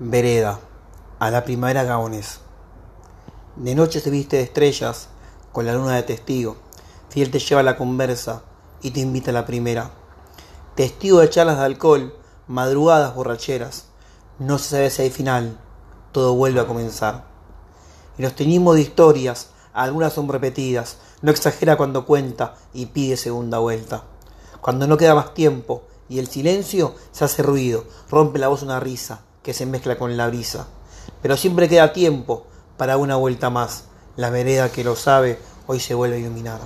Vereda, a la primavera gaones. De noche se viste de estrellas, con la luna de testigo. Fiel te lleva la conversa y te invita a la primera. Testigo de charlas de alcohol, madrugadas borracheras. No se sabe si hay final, todo vuelve a comenzar. Y nos teñimos de historias, algunas son repetidas. No exagera cuando cuenta y pide segunda vuelta. Cuando no queda más tiempo y el silencio se hace ruido, rompe la voz una risa que se mezcla con la brisa. Pero siempre queda tiempo para una vuelta más. La vereda que lo sabe hoy se vuelve a iluminar.